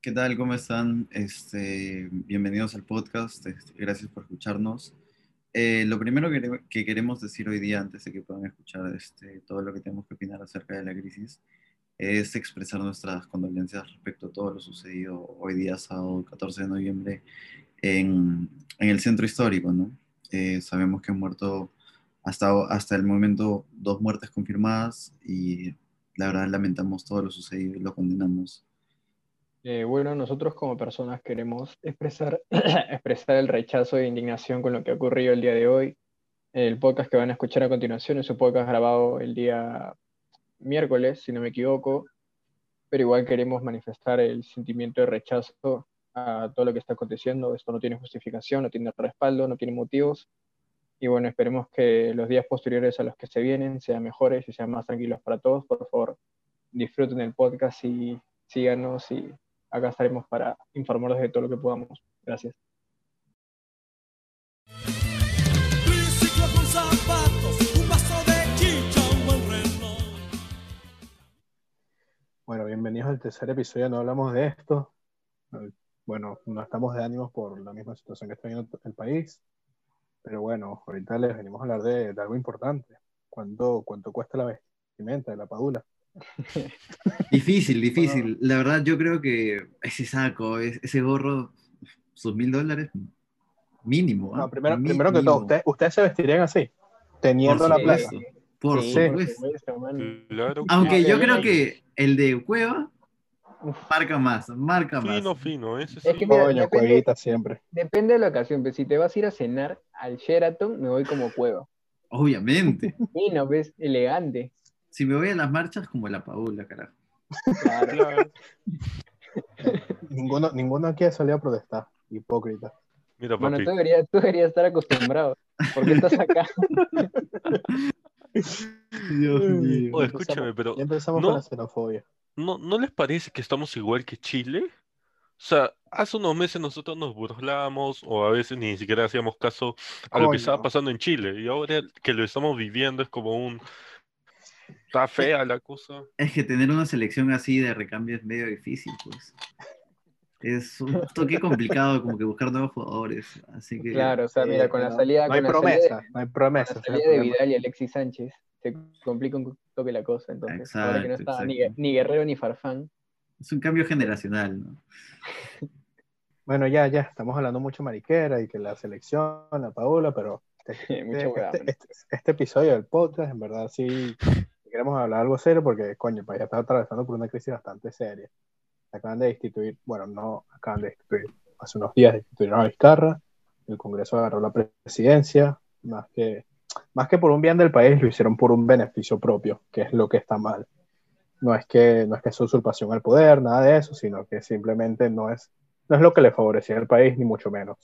¿Qué tal? ¿Cómo están? Este, bienvenidos al podcast. Este, gracias por escucharnos. Eh, lo primero que, que, queremos decir hoy día, antes de que puedan escuchar este, todo lo que tenemos que opinar acerca de la crisis, es expresar nuestras condolencias respecto a todo lo sucedido hoy día, sábado 14 de noviembre, en, en el centro histórico. ¿no? Eh, sabemos que han muerto hasta, hasta el momento dos muertes confirmadas y la verdad lamentamos todo lo sucedido y lo condenamos. Eh, bueno, nosotros como personas queremos expresar, expresar el rechazo e indignación con lo que ha ocurrido el día de hoy. El podcast que van a escuchar a continuación es un podcast grabado el día miércoles, si no me equivoco, pero igual queremos manifestar el sentimiento de rechazo a todo lo que está aconteciendo. Esto no tiene justificación, no tiene respaldo, no tiene motivos. Y bueno, esperemos que los días posteriores a los que se vienen sean mejores y sean más tranquilos para todos. Por favor, disfruten el podcast y síganos y acá estaremos para informarles de todo lo que podamos. Gracias. Bueno, bienvenidos al tercer episodio, no hablamos de esto. Bueno, no estamos de ánimos por la misma situación que está viviendo el país. Pero bueno, ahorita les venimos a hablar de, algo importante. ¿Cuánto, ¿Cuánto cuesta la vestimenta de la padula? difícil, difícil. La verdad, yo creo que ese saco, ese gorro, sus mil dólares mínimo. ¿ah? primero, primero que todo, ¿ustedes se vestirían así? Teniendo la plata. Por supuesto. Aunque yo creo que el de Cueva marca más, marca más. Fino, fino. Ese es que depende, siempre. Depende de la ocasión, pero si te vas a ir a cenar al Sheraton, me voy como Cueva. Obviamente. Fino, ves, elegante. Si me voy a las marchas, como la Paula, carajo. Claro. ninguno, ninguno aquí ha salido a protestar, hipócrita. Mira, bueno, tú deberías, tú deberías estar acostumbrado. ¿Por qué estás acá? Dios mío. escúchame, pero. Ya empezamos con la xenofobia. ¿no, ¿No les parece que estamos igual que Chile? O sea, hace unos meses nosotros nos burlamos o a veces ni siquiera hacíamos caso a lo que estaba pasando en Chile. Y ahora que lo estamos viviendo es como un, Está fea la cosa. Es que tener una selección así de recambio es medio difícil, pues. Es un toque complicado como que buscar nuevos jugadores. Así que... Claro, o sea, mira, con la salida. No hay promesa, no hay promesa. Con la salida de Vidal y Alexis Sánchez se complica un toque la cosa. Entonces, ahora que no está ni, ni, Guerrero ni Farfán. Es un cambio generacional, ¿no? bueno, ya, ya, estamos hablando mucho mariquera y que la selección, la Paola, pero este, este, este, este, episodio del podcast, en verdad, sí queremos hablar algo serio porque, coño, el país está atravesando por una crisis bastante seria. Acaban de destituir, bueno, no acaban de destituir, hace unos días destituyeron a Vizcarra, el Congreso agarró la presidencia, más que, más que por un bien del país, lo hicieron por un beneficio propio, que es lo que está mal. No es que, no es que es usurpación al poder, nada de eso, sino que simplemente no es, no es lo que le favorecía al país, ni mucho menos.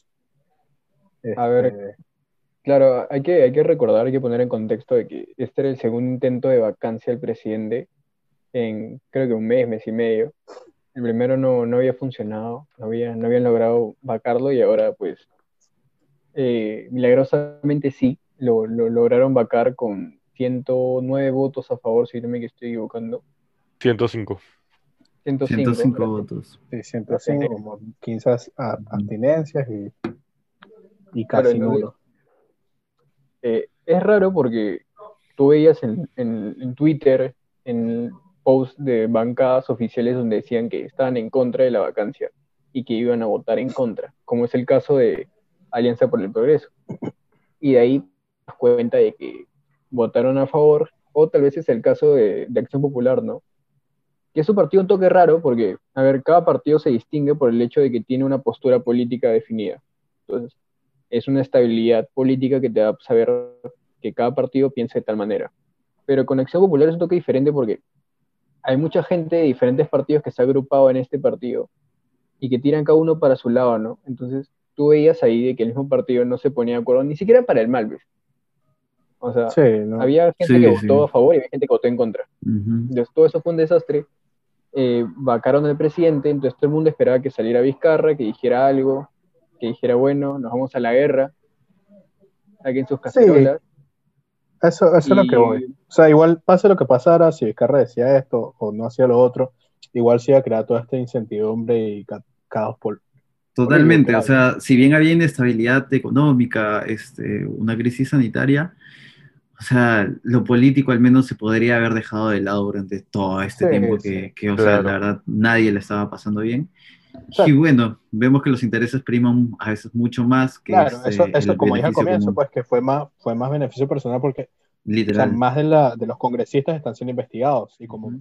a ver, este, Claro, hay que, hay que recordar, hay que poner en contexto de que este era el segundo intento de vacancia del presidente en creo que un mes, mes y medio. El primero no, no había funcionado, no, había, no habían logrado vacarlo y ahora pues eh, milagrosamente sí, lo, lo, lograron vacar con 109 votos a favor, si no me estoy equivocando. 105. 105, 105 votos. Sí, 105, como 15 abstinencias y, y casi nulo. Eh, es raro porque tú veías en, en, Twitter, en posts de bancadas oficiales donde decían que estaban en contra de la vacancia y que iban a votar en contra, como es el caso de Alianza por el Progreso. Y de ahí das cuenta de que votaron a favor, o tal vez es el caso de, de Acción Popular, ¿no? Que es un partido un toque raro porque, a ver, cada partido se distingue por el hecho de que tiene una postura política definida. Entonces, es una estabilidad política que te da a saber que cada partido piensa de tal manera. Pero con Acción Popular es un toque diferente porque hay mucha gente de diferentes partidos que se ha agrupado en este partido y que tiran cada uno para su lado, ¿no? Entonces tú veías ahí de que el mismo partido no se ponía de acuerdo ni siquiera para el mal, ¿ves? O sea, había gente que votó a favor y había gente que votó en contra. Entonces todo eso fue un desastre. Eh, vacaron al presidente, entonces todo el mundo esperaba que saliera Vizcarra, que dijera algo, que dijera, bueno, nos vamos a la guerra, aquí en sus cacerolas. Eso, eso es lo que voy. O sea, igual pase lo que pasara, si Vizcarra decía esto o no hacía lo otro, igual se iba a crear todo este incertidumbre y caos por, Totalmente, o sea, si bien había inestabilidad económica, este, una crisis sanitaria, o sea, lo político al menos se podría haber dejado de lado durante todo este tiempo que, o sea, la verdad, nadie le estaba pasando bien. Y bueno, vemos que los intereses priman a veces mucho más que Claro, este, eso, eso como dije al comienzo, pues que fue más, fue más beneficio personal porque Literal. más de, la, de los congresistas están siendo investigados y como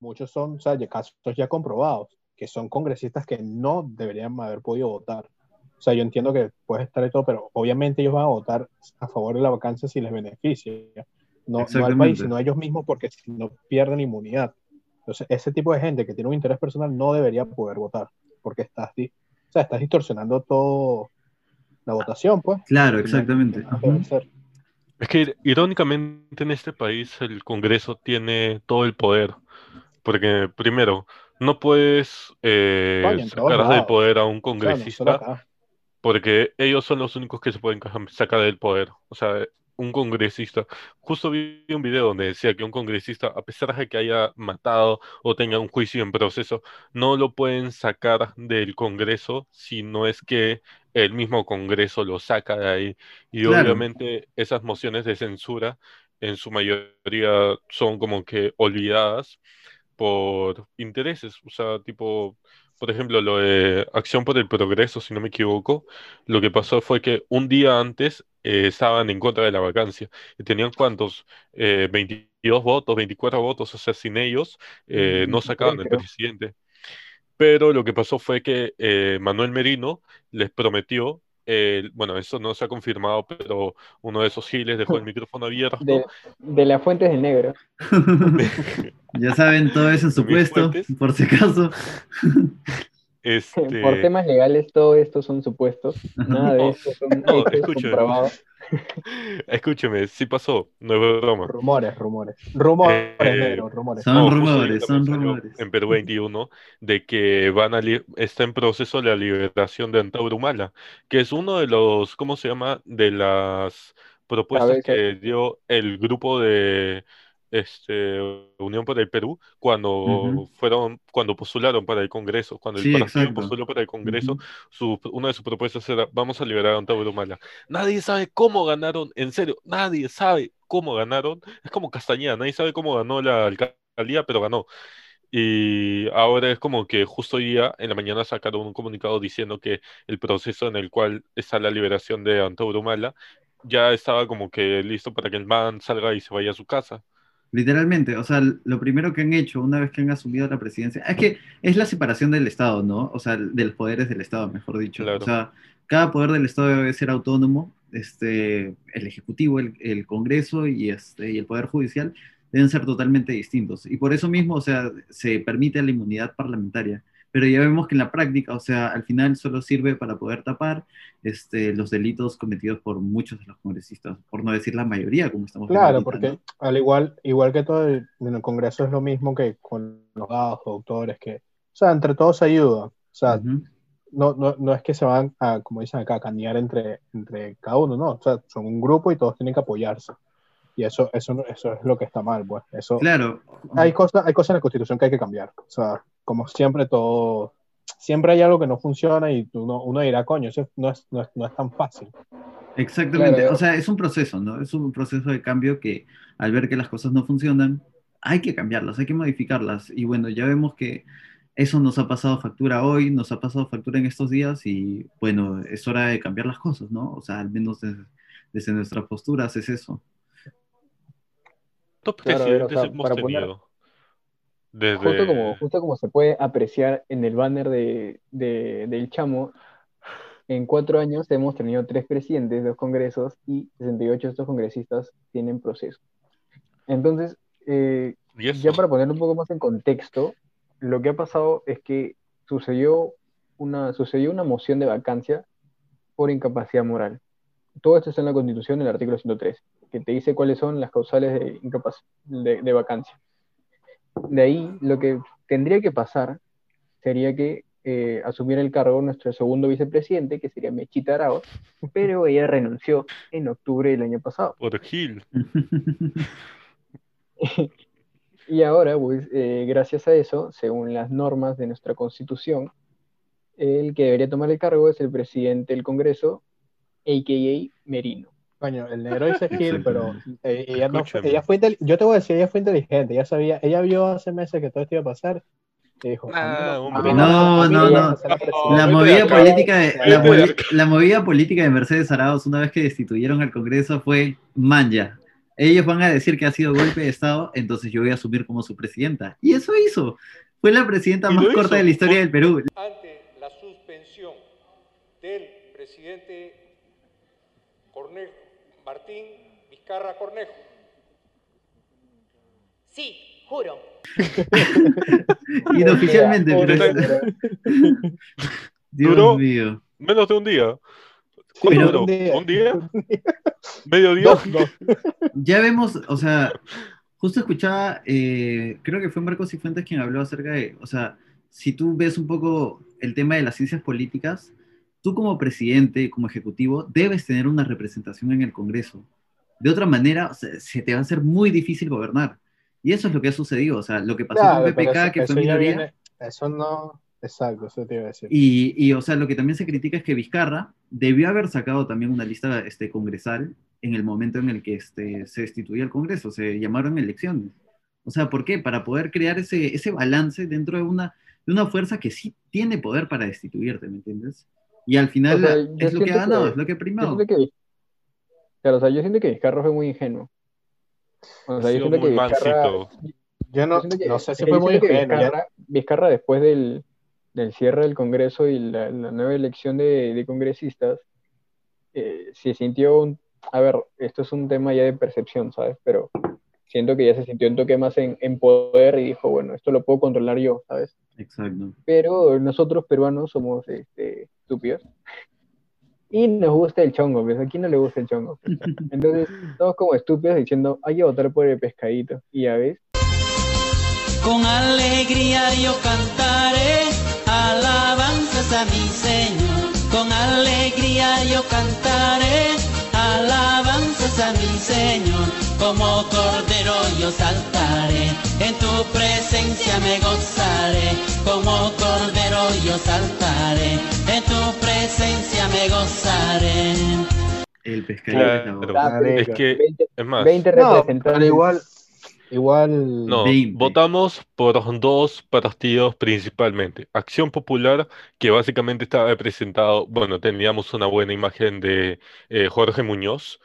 muchos son, o sea, casos ya comprobados que son congresistas que no deberían haber podido votar. O sea, yo entiendo que puede estar y todo, pero obviamente ellos van a votar a favor de la vacancia si les beneficia. No, no al país, sino a ellos mismos, porque si no pierden inmunidad. Entonces, ese tipo de gente que tiene un interés personal no debería poder votar, porque estás, o sea, estás distorsionando todo la votación, pues. Claro, exactamente. Es que irónicamente en este país el Congreso tiene todo el poder, porque primero, no puedes eh, sacar del poder a un congresista porque ellos son los únicos que se pueden sacar del poder. O sea, un congresista. Justo vi un video donde decía que un congresista, a pesar de que haya matado o tenga un juicio en proceso, no lo pueden sacar del Congreso si no es que el mismo Congreso lo saca de ahí. Y obviamente esas mociones de censura en su mayoría son como que olvidadas por intereses, o sea, tipo, por ejemplo, lo de Acción por el Progreso, si no me equivoco, lo que pasó fue que un día antes eh, estaban en contra de la vacancia y tenían cuántos, 22 eh, votos, 24 votos, o sea, sin ellos eh, no sacaban el presidente. Pero lo que pasó fue que Manuel Merino les prometió bueno, eso no se ha confirmado, pero uno de esos giles dejó el micrófono abierto. De, de las fuentes del negro. ya saben, todo eso es supuesto, por si acaso. Este... Por temas legales, todo esto son supuestos. Nada de esto son no, Escúcheme, sí pasó, no es broma. Rumores, rumores. Rumores, eh, rumores. Son rumores, son rumores. En Perú 21, de que van a está en proceso la liberación de Antauro Mala, que es uno de los, ¿cómo se llama? De las propuestas que dio el grupo de este, Unión por el Perú cuando fueron, cuando postularon para el Congreso, cuando el partido postuló para el Congreso, su, una de sus propuestas era vamos a liberar a Antonio Mala. Nadie sabe cómo ganaron, en serio, nadie sabe cómo ganaron. Es como Castañeda, nadie sabe cómo ganó la alcaldía, pero ganó. Y ahora es como que justo hoy día, en la mañana, sacaron un comunicado diciendo que el proceso en el cual está la liberación de Antonio Mala ya estaba como que listo para que el man salga y se vaya a su casa. Literalmente, o sea, lo primero que han hecho una vez que han asumido la presidencia es que es la separación del Estado, ¿no? O sea, de los poderes del Estado, mejor dicho. O sea, cada poder del Estado debe ser autónomo, este, el Ejecutivo, el, el Congreso y, este, y el Poder Judicial deben ser totalmente distintos. Y por eso mismo, o sea, se permite la inmunidad parlamentaria pero ya vemos que en la práctica, o sea, al final solo sirve para poder tapar este, los delitos cometidos por muchos de los congresistas, por no decir la mayoría, como estamos Claro, porque al igual, igual que todo el, en el Congreso es lo mismo que con los abogados, doctores, que, o sea, entre todos se ayuda, o sea, no, no, no, es que se van a, como dicen acá, a candiar entre, entre cada uno, no, o sea, son un grupo y todos tienen que apoyarse. Y eso, eso, eso es lo que está mal, pues. Eso, claro. Hay cosas, hay cosas en la Constitución que hay que cambiar. O sea, como siempre, todo. Siempre hay algo que no funciona y uno, uno dirá, coño, eso no es, no es, no es tan fácil. Exactamente. O sea, es un proceso, ¿no? Es un proceso de cambio que al ver que las cosas no funcionan, hay que cambiarlas, hay que modificarlas. Y bueno, ya vemos que eso nos ha pasado factura hoy, nos ha pasado factura en estos días y bueno, es hora de cambiar las cosas, ¿no? O sea, al menos desde, desde nuestras posturas es eso justo, como, justo como se puede apreciar en el banner de, del Chamo, en cuatro años hemos tenido tres presidentes, dos congresos y 68 de estos congresistas tienen proceso. Entonces, eh, ya para ponerlo un poco más en contexto, lo que ha pasado es que sucedió una, sucedió una moción de vacancia por incapacidad moral. Todo esto está en la Constitución, en el artículo 103 que te dice cuáles son las causales de, de, de vacancia. De ahí, lo que tendría que pasar sería que eh, asumiera el cargo nuestro segundo vicepresidente, que sería Mechita Arao, pero ella renunció en octubre del año pasado. Por Gil. Y ahora, pues, eh, gracias a eso, según las normas de nuestra constitución, el que debería tomar el cargo es el presidente del Congreso, a.k.a. Merino. Coño, el negro dice Gil, pero eh, ella, no fue, ella fue yo te voy a decir, ella fue inteligente, ella sabía, ella vio hace meses que todo esto iba a pasar y dijo, no, no, no, la movida política de, la, la, movida política de Mercedes Arauz una vez que destituyeron al Congreso fue manja. Ellos van a decir que ha sido golpe de Estado, entonces yo voy a asumir como su presidenta. Y eso hizo. Fue la presidenta más corta de la historia del Perú. Ante la suspensión del presidente Cornejo, Martín Vizcarra Cornejo. Sí, juro. Inoficialmente, pero... Dios Duró mío. Menos de un día. ¿Cuánto Un día. ¿Un día? ¿Medio día? Ya vemos, o sea, justo escuchaba, eh, creo que fue Marcos Cifuentes quien habló acerca de, o sea, si tú ves un poco el tema de las ciencias políticas, tú como presidente, como ejecutivo, debes tener una representación en el Congreso. De otra manera, se te va a hacer muy difícil gobernar. Y eso es lo que ha sucedido. O sea, lo que pasó con PPK, que fue minoría. eso no. Exacto, eso te iba a decir. Y, y, o sea, lo que también se critica es que Vizcarra debió haber sacado también una lista este, congresal en el momento en el que este, se destituía el Congreso, se llamaron elecciones. O sea, ¿por qué? Para poder crear ese, ese balance dentro de una, de una fuerza que sí tiene poder para destituirte, ¿me entiendes? Y al final es lo que ha ganado, es lo que ha primado. claro, o sea, yo siento que Vizcarra fue muy ingenuo. O sea, yo siento que Vizcarra, yo no, no sé si fue muy ingenuo. Vizcarra, después del, del, cierre del Congreso y la, nueva elección de, de congresistas, eh, se sintió un... A ver, esto es un tema ya de percepción, ¿sabes? Pero siento que ya se sintió un toque más en, en poder y dijo, bueno, esto lo puedo controlar yo, ¿sabes? Exacto. Pero nosotros peruanos somos este, estúpidos. Y nos gusta el chongo, ¿ves? ¿A quién no le gusta el chongo? Entonces, todos como estúpidos diciendo, hay que votar por el pescadito. Y ya ves. Con alegría yo cantaré alabanzas a mi Señor. Con alegría yo cantaré alabanzas a mi Señor. Como cordero yo saltaré, en tu presencia me gozaré. Como cordero yo saltaré, tu presencia me gozaré. El pescadito. Claro, es que, es más, 20 representantes. No, igual, Igual. No, votamos por dos partidos principalmente. Acción Popular, que básicamente estaba representado, bueno, teníamos una buena imagen de eh, Jorge Muñoz.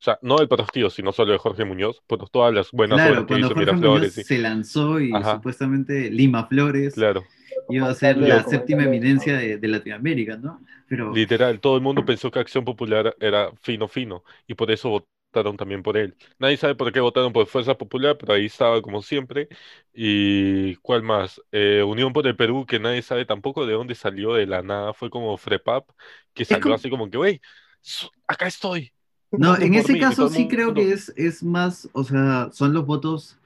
O sea, no del partido, sino solo de Jorge Muñoz, por todas las buenas obras que hizo Miraflores. Se lanzó y supuestamente Lima Flores claro. Iba a ser la séptima eminencia de, de, Latinoamérica, ¿no? Pero... Literal, todo el mundo pensó que Acción Popular era fino, fino, y por eso votaron también por él. Nadie sabe por qué votaron por Fuerza Popular, pero ahí estaba como siempre. ¿Y cuál más? Eh, Unión por el Perú, que nadie sabe tampoco de dónde salió de la nada. Fue como Frepap, que salió así como que, wey, acá estoy. No, en ese caso sí creo que es, es más, o sea, son los votos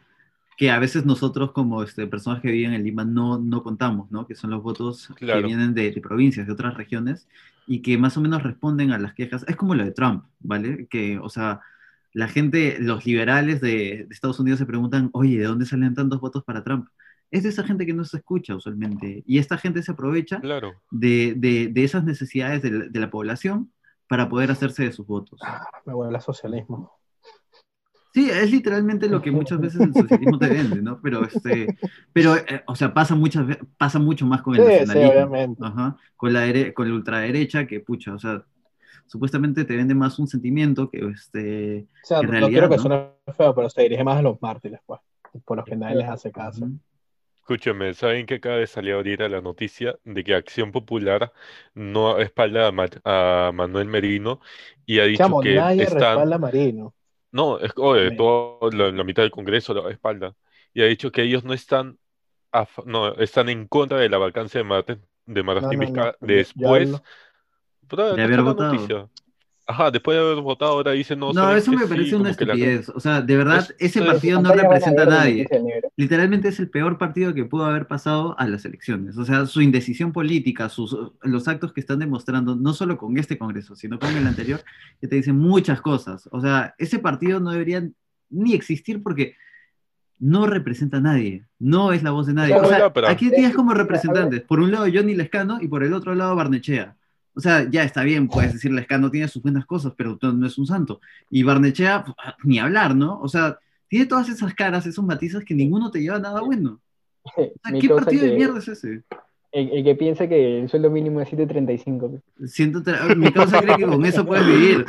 que a veces nosotros como este, personas que viven en Lima no, no contamos, ¿no? Que son los votos que vienen de, de, provincias, de otras regiones, y que más o menos responden a las quejas. Es como lo de Trump, ¿vale? Que, o sea, la gente, los liberales de, Estados Unidos se preguntan, oye, ¿de dónde salen tantos votos para Trump? Es de esa gente que no se escucha usualmente. Y esta gente se aprovecha de, esas necesidades de la, población para poder hacerse de sus votos. Ah, me huele a socialismo. Sí, es literalmente lo que muchas veces el socialismo te vende, ¿no? Pero, este, pero eh, o sea, pasa, muchas, pasa mucho más con el nacionalismo. con, la con la ultraderecha que, pucha, o sea, supuestamente te vende más un sentimiento que este. O sea, no quiero que suene feo, pero se dirige más a los mártires, pues, por los que nadie les hace caso. Escúchame, ¿saben que acaba de salir ahorita la noticia de que Acción Popular no espalda a, Manuel Merino y ha dicho que nadie están... respalda a Merino. No, es oye, toda la, mitad del Congreso lo espalda. Y ha dicho que ellos no están, no, están en contra de la vacancia de Martín, de Martín después de haber votado. Ajá, después de haber votado ahora dicen no. No, eso me parece una estupidez. O sea, de verdad, ese partido no representa a nadie. Literalmente es el peor partido que pudo haber pasado a las elecciones. O sea, su indecisión política, sus, los actos que están demostrando, no solo con este Congreso, sino con el anterior, que te dicen muchas cosas. O sea, ese partido no debería ni existir porque no representa a nadie, no es la voz de nadie. O sea, aquí tienes como representantes, por un lado Johnny Lescano y por el otro lado Barnechea. O sea, ya está bien, puedes decir Lescano tiene sus buenas cosas, pero no es un santo. Y Barnechea, pues, ni hablar, ¿no? O sea, tiene todas esas caras, esos matices que ninguno te lleva a nada bueno. O sea, Mi ¿Qué partido de mierda es ese? El, el que piensa que el sueldo mínimo es 7.35. pues. Siento tra- mi causa cree que con eso puedes vivir.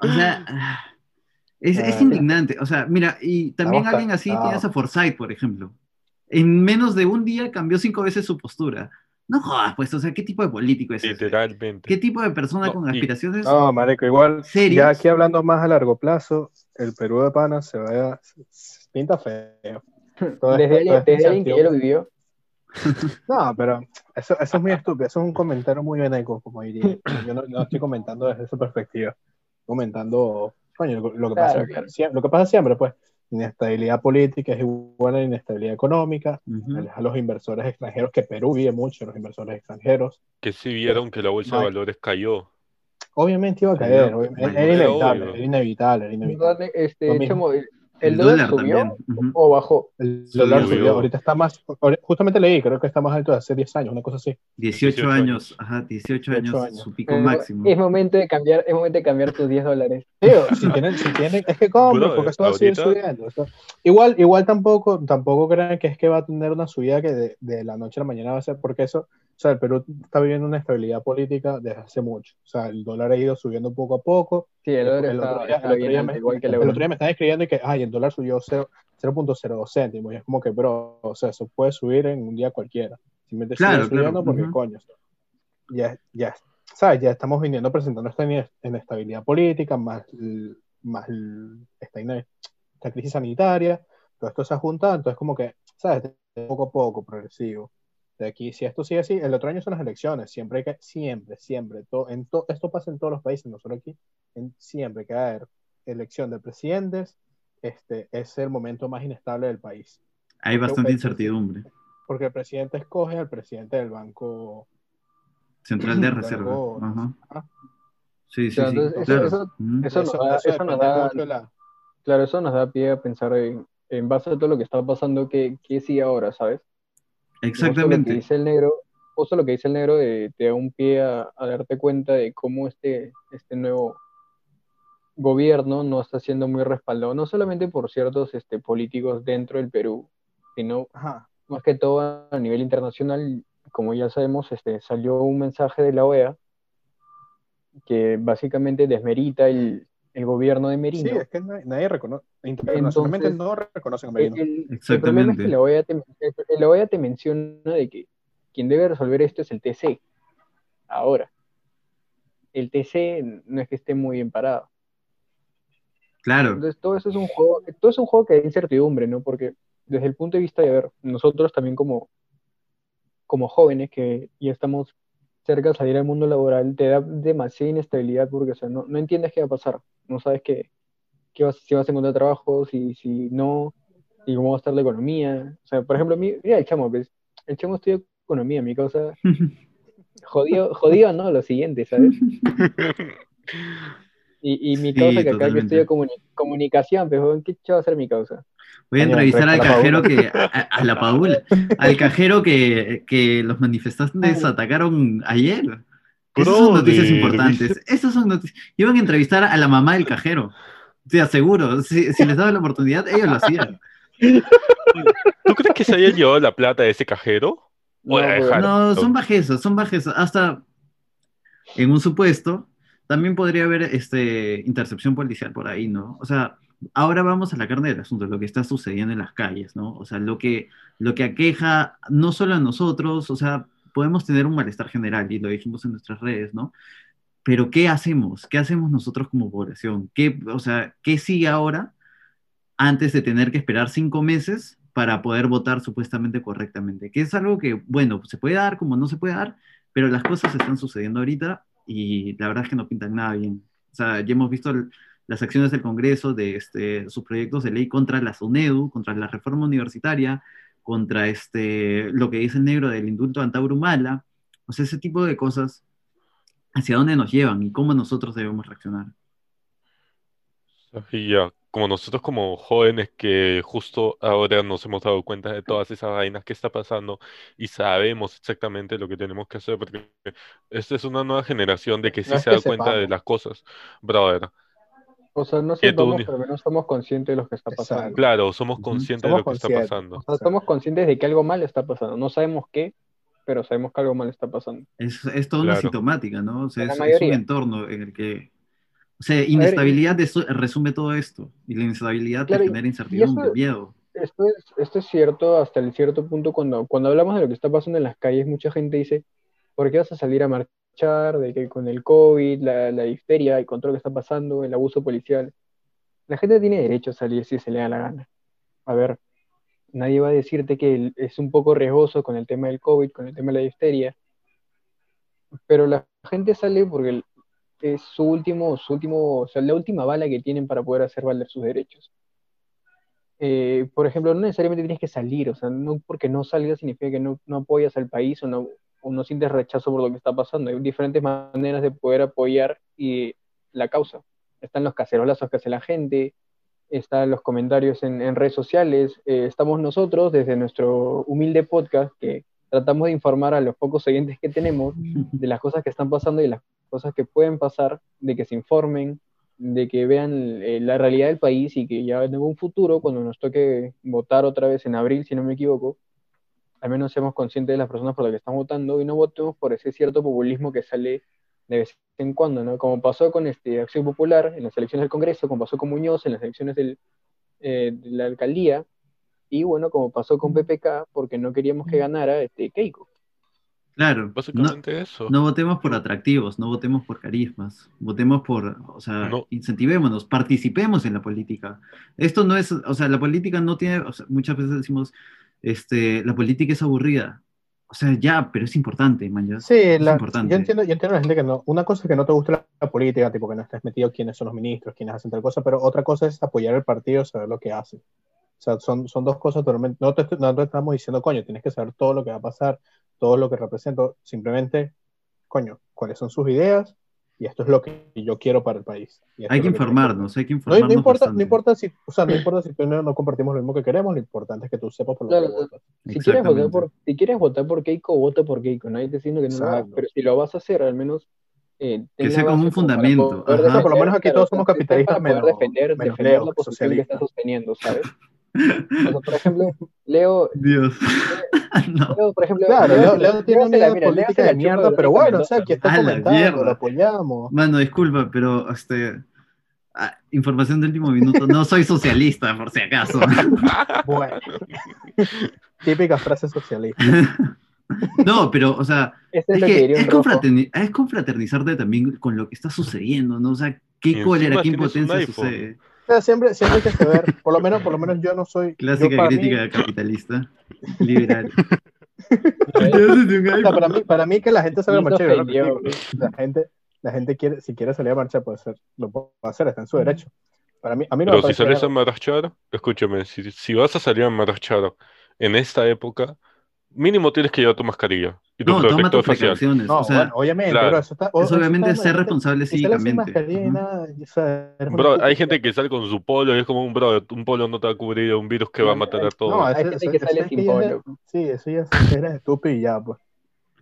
O sea, ah, es, es Ah, indignante. O sea, mira, y también alguien así cansados. tienes a Forsyth, por ejemplo. En menos de un día cambió cinco veces su postura. No jodas, pues, o sea, ¿qué tipo de político es ese? Literalmente. ¿Qué tipo de persona No, con y- aspiraciones? No, marico, igual, ¿Serios? ya aquí hablando más a largo plazo, el Perú de Pana se vaya, se pinta feo. Todo Desde, esto- desde alguien que ya lo vivió. No, pero eso, eso es muy estúpido, eso es un comentario muy veneco, como diría. Yo no, no estoy comentando desde esa perspectiva, comentando, coño, lo, lo que Claro, pasa, claro. sie- lo que pasa siempre, pues, inestabilidad política es igual a inestabilidad económica, Ujú. a los inversores extranjeros, que Perú vive mucho, los inversores extranjeros, Que sí vieron que la bolsa de valores cayó. obviamente iba a caer, era Era inevitable, era inevitable, era inevitable. Este. Chamo, el, dólar, dólar subió también. o bajó. El Subió. dólar subió, ahorita está más, justamente leí, creo que está más alto de hace 10 años, una cosa así. 18 18 años, años. ajá, 18 18 años, años. su pico Eh, máximo. Es momento de cambiar, es momento de cambiar tus 10 dólares. Tío, si tienen, si tienen, es que compren, porque esto va a seguir subiendo. esto- Igual, igual tampoco, tampoco crean que es que va a tener una subida que de, de la noche a la mañana va a ser, porque eso, o sea, el Perú está viviendo una estabilidad política desde hace mucho. O sea, el dólar ha ido subiendo poco a poco. Sí, el dólar el está, otro día, está el otro bien día alto, me, igual que el el euro. otro día me están escribiendo y que, ay, el dólar subió cero- 0.02 céntimos. Y es como que, bro, o sea, eso puede subir en un día cualquiera. Simplemente Claro, sigue subiendo claro, porque, ujú. coño, ya, ya, ¿sabes? Ya estamos viniendo presentando esta ine- inestabilidad política, más, el- más el- esta, esta crisis sanitaria, todo esto se ha juntado, entonces como que, ¿sabes? De poco a poco, progresivo. De aquí, si esto sigue así, el otro año son las elecciones, siempre hay que, siempre, siempre, to- en to- esto pasa en todos los países, no solo aquí, en, siempre que haber elección de presidentes, este es el momento más inestable del país, Hay porque bastante incertidumbre. porque el presidente escoge al presidente del banco. Central de reserva. banco- Ajá. Ajá. Sí, sí, Claro, sí, eso- claro. eso- Ujú. Eso nos da- eso nos depende da- mucho de la- Claro, eso nos da pie a pensar en, en base a todo lo que está pasando, que, que sí ahora, ¿sabes? Y Justo lo que Exactamente. dice el negro, justo lo que dice el negro eh, te da un pie a, a darte cuenta de cómo este, este nuevo gobierno no está siendo muy respaldado, no solamente por ciertos este, políticos dentro del Perú, sino Ajá. más que todo a nivel internacional, como ya sabemos, este, salió un mensaje de la OEA que básicamente desmerita el, el gobierno de Sí, Merino. es que nadie, nadie reconoce, internacionalmente Entonces, no reconocen a El, Merino. el- el Exactamente. problema es que la OEA, te, el- la OEA te menciona de que quien debe resolver esto es el TC. Ahora, el TC no es que esté muy bien parado. Claro. Entonces, todo eso es un juego, todo es un juego que da incertidumbre, ¿no? Porque desde el punto de vista de, a ver, nosotros también como, como jóvenes que ya estamos cerca de salir al mundo laboral, te da demasiada inestabilidad porque, o sea, no, no entiendes qué va a pasar, no sabes qué, qué vas, si vas a encontrar trabajo, si, si no, y cómo va a estar la economía. O sea, por ejemplo, mi- mira el chamo, pues, el chamo estudia economía, mi causa, jodido, jodido, ¿no? Lo siguiente, ¿sabes? Y, y mi Sí, causa que acá que totalmente. estudia comuni- comunicación, pero ¿qué va a hacer mi causa? Voy a entrevistar al cajero que. A, a la Paula. Al cajero que, que los manifestantes atacaron ayer. Esas son noticias importantes. Esas son noticias. Iban a entrevistar a la mamá del cajero. Te aseguro. Si, si les daba la oportunidad, ellos lo hacían. ¿Tú crees que se hayan llevado la plata de ese cajero? No. No, son bajezas, son bajezas. Hasta en un supuesto, también podría haber este, intercepción policial por ahí, ¿no? O sea, ahora vamos a la carne del asunto, lo que está sucediendo en las calles, ¿no? O sea, lo que, lo que aqueja no solo a nosotros, o sea, podemos tener un malestar general, y lo dijimos en nuestras redes, ¿no? Pero ¿qué hacemos? ¿Qué hacemos nosotros como población? ¿Qué, o sea, ¿qué sigue ahora antes de tener que esperar cinco meses para poder votar supuestamente correctamente? Que es algo que, bueno, se puede dar como no se puede dar, pero las cosas están sucediendo ahorita y la verdad es que no pintan nada bien. O sea, ya hemos visto las acciones del Congreso de este, sus proyectos de ley contra la SUNEDU, contra la reforma universitaria, contra este, lo que dice el negro del indulto a Antaurumala. O sea, ese tipo de cosas, ¿hacia dónde nos llevan y cómo nosotros debemos reaccionar? Ya, como nosotros como jóvenes que justo ahora nos hemos dado cuenta de todas esas vainas que está pasando y sabemos exactamente lo que tenemos que hacer, porque esta es una nueva generación de que sí No se da cuenta de sepamos. las cosas. Brother, O sea, no tú sepamos, pero no estamos conscientes de lo que está pasando. Exacto. claro, somos conscientes de Somos lo que está pasando. O sea, estamos conscientes de que algo malo está pasando. No sabemos qué, pero sabemos que algo malo está pasando. Es, es toda una Claro. sintomática, ¿no? O sea, es, es un entorno en el que... O sea, inestabilidad eso resume todo esto. Y la inestabilidad Claro, te genera incertidumbre, miedo. Esto es, esto es cierto hasta el cierto punto cuando, cuando hablamos de lo que está pasando en las calles, mucha gente dice, ¿por qué vas a salir a marchar? De que con el COVID, la, la difteria, el control que está pasando, el abuso policial. La gente tiene derecho a salir si se le da la gana. A ver, nadie va a decirte que es un poco riesgoso con el tema del COVID, con el tema de la difteria, pero la gente sale porque es su último, su último, o sea, la última bala que tienen para poder hacer valer sus derechos. Eh, por ejemplo, no necesariamente tienes que salir, o sea, no porque no salgas significa que no, no apoyas al país o no, o no sientes rechazo por lo que está pasando. Hay diferentes maneras de poder apoyar y la causa. Están los cacerolazos que hace la gente, están los comentarios en, en redes sociales, eh, estamos nosotros desde nuestro humilde podcast que tratamos de informar a los pocos oyentes que tenemos de las cosas que están pasando y las cosas que pueden pasar, de que se informen, de que vean eh, la realidad del país y que ya en algún futuro, cuando nos toque votar otra vez en abril, si no me equivoco, al menos seamos conscientes de las personas por las que están votando y no votemos por ese cierto populismo que sale de vez en cuando, ¿no? Como pasó con este, Acción Popular en las elecciones del Congreso, como pasó con Muñoz en las elecciones del, eh, de la alcaldía, y bueno, como pasó con PPK, porque no queríamos que ganara este, Keiko. Claro, no, Básicamente eso. no votemos por atractivos, no votemos por carismas, votemos por, o sea, No. incentivémonos, participemos en la política. Esto no es, o sea, la política no tiene, o sea, muchas veces decimos, este, la política es aburrida. O sea, ya, pero es importante, man, ya. Sí, es la- importante. yo entiendo, yo entiendo a la gente que no. Una cosa es que no te guste la, la política, tipo que no estés metido quiénes son los ministros, quiénes hacen tal cosa, pero otra cosa es apoyar al partido, saber lo que hace. O sea, son, son dos cosas totalmente. No te, no te estamos diciendo, coño, tienes que saber todo lo que va a pasar, todo lo que representa. Simplemente, coño, cuáles son sus ideas y esto es lo que yo quiero para el país. Hay que informarnos, hay que No, informarnos. no importa, bastante. no importa si, o sea, no importa si tú no, no compartimos lo mismo que queremos, lo importante es que tú sepas por lo Claro, que votas. Si quieres, votar por, si quieres votar por Keiko, vota por Keiko. Nadie te diciendo que no lo hagas, pero si lo vas a hacer, al menos. eh, la sea como un fundamento, poder ajá. O sea, por lo menos aquí defender, todos somos capitalistas menos- defender, menos defender Leo, la que posición que estás sosteniendo, ¿sabes? Por ejemplo, Leo, Dios. no. Leo, por ejemplo, Claro, Leo, Leo tiene una idea política de mierda, pero bueno, o sea, aquí está comentando, lo apoyamos. Mano, disculpa, pero este. ah, información de último minuto. No soy socialista, por si acaso. Bueno. Típica frase socialista. no, pero, o sea, Este es es que que es, rojo. confraterni- es confraternizarte también con lo que está sucediendo, ¿no? O sea, qué cólera, qué impotencia iPhone. O sea, siempre, siempre hay que saber, por lo menos, por lo menos yo no soy. yo Clásica para mí- crítica capitalista, liberal. O sea, para mí, para mí que la gente salga a marchar, critico. la gente, la gente quiere, si quiere salir a marchar, puede ser, lo puede hacer, está en su derecho. Para mí, a mí no me Pero si parece sales a marchar, escúchame, si, si vas a salir a marchar en esta época, mínimo tienes que llevar tu mascarilla y tu No, toma protector tus facial. precauciones. No, o sea, bueno, obviamente, claro. bro, eso está, o- es eso obviamente está- ser responsable cívicamente. o sea, Bro, hay gente que sale con su polo y es como un bro, un polo no te va a cubrir un virus que va a matar a todos. No, Hay gente que sale sin polo. Sí, eso ya eres estúpido y ya, pues.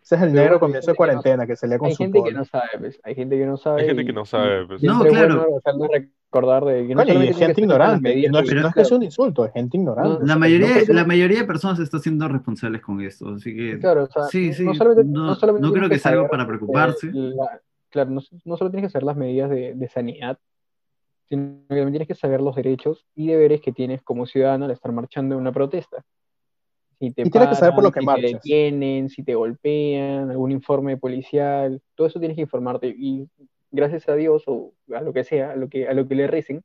Ese es el negro comienzo de hay gente que no- cuarentena, que salía con Hay su gente que polo. no sabe, pues. Hay gente que no sabe. Hay gente y- que no sabe, pues. No, claro. bueno hacernos recordar de que no solamente es gente que ignorante. no, es- no es que sea un insulto, es gente ignorante. No, La no mayoría, que- la mayoría de personas está siendo responsables con esto, así que Claro, o sea, sí, sí, no solamente, no- no solamente no creo que sea algo para preocuparse. eh, la- claro, no, no solo tienes que saber las medidas de, de sanidad, sino que también tienes que saber los derechos y deberes que tienes como ciudadano al estar marchando en una protesta. Si te Y tienes que saber por lo que paran, si marchas. te detienen, si te golpean, algún informe policial, todo eso tienes que informarte. Y gracias a Dios o a lo que sea, a lo que, a lo que le recen,